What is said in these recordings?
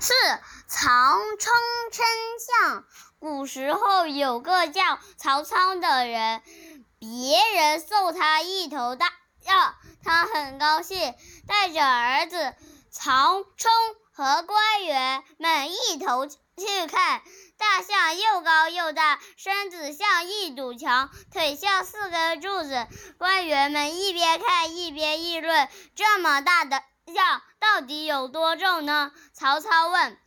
是曹冲称象。古时候有个叫曹操的人，别人送他一头大象，他很高兴，带着儿子曹冲和官员们一同去看。大象又高又大，身子像一堵墙，腿像四根柱子。官员们一边看一边议论：这么大的象到底有多重呢？曹操问。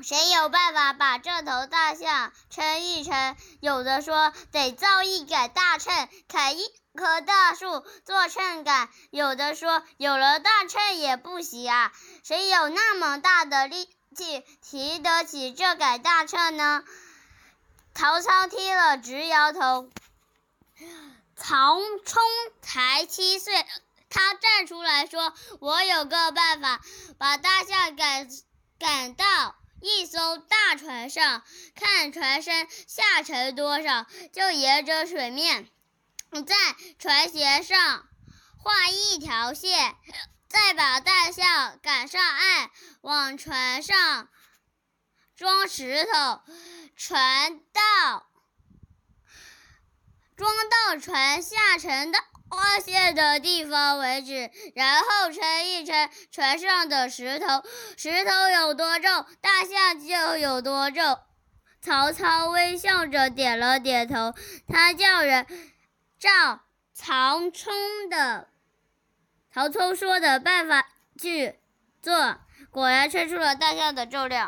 谁有办法把这头大象称一称？有的说得造一杆大秤，砍一棵大树做秤杆；有的说有了大秤也不行啊，谁有那么大的力气提得起这杆大秤呢？曹操听了直摇头。曹冲才七岁，他站出来说：“我有个办法，把大象赶赶到。”一艘大船上，看船身下沉多少，就沿着水面，在船舷上画一条线，再把大象赶上岸，往船上装石头，船到装到船下沉的。划线的地方为止，然后称一称船上的石头，石头有多重，大象就有多重。曹操微笑着点了点头，他叫人照曹冲的曹冲说的办法去做，果然称出了大象的重量。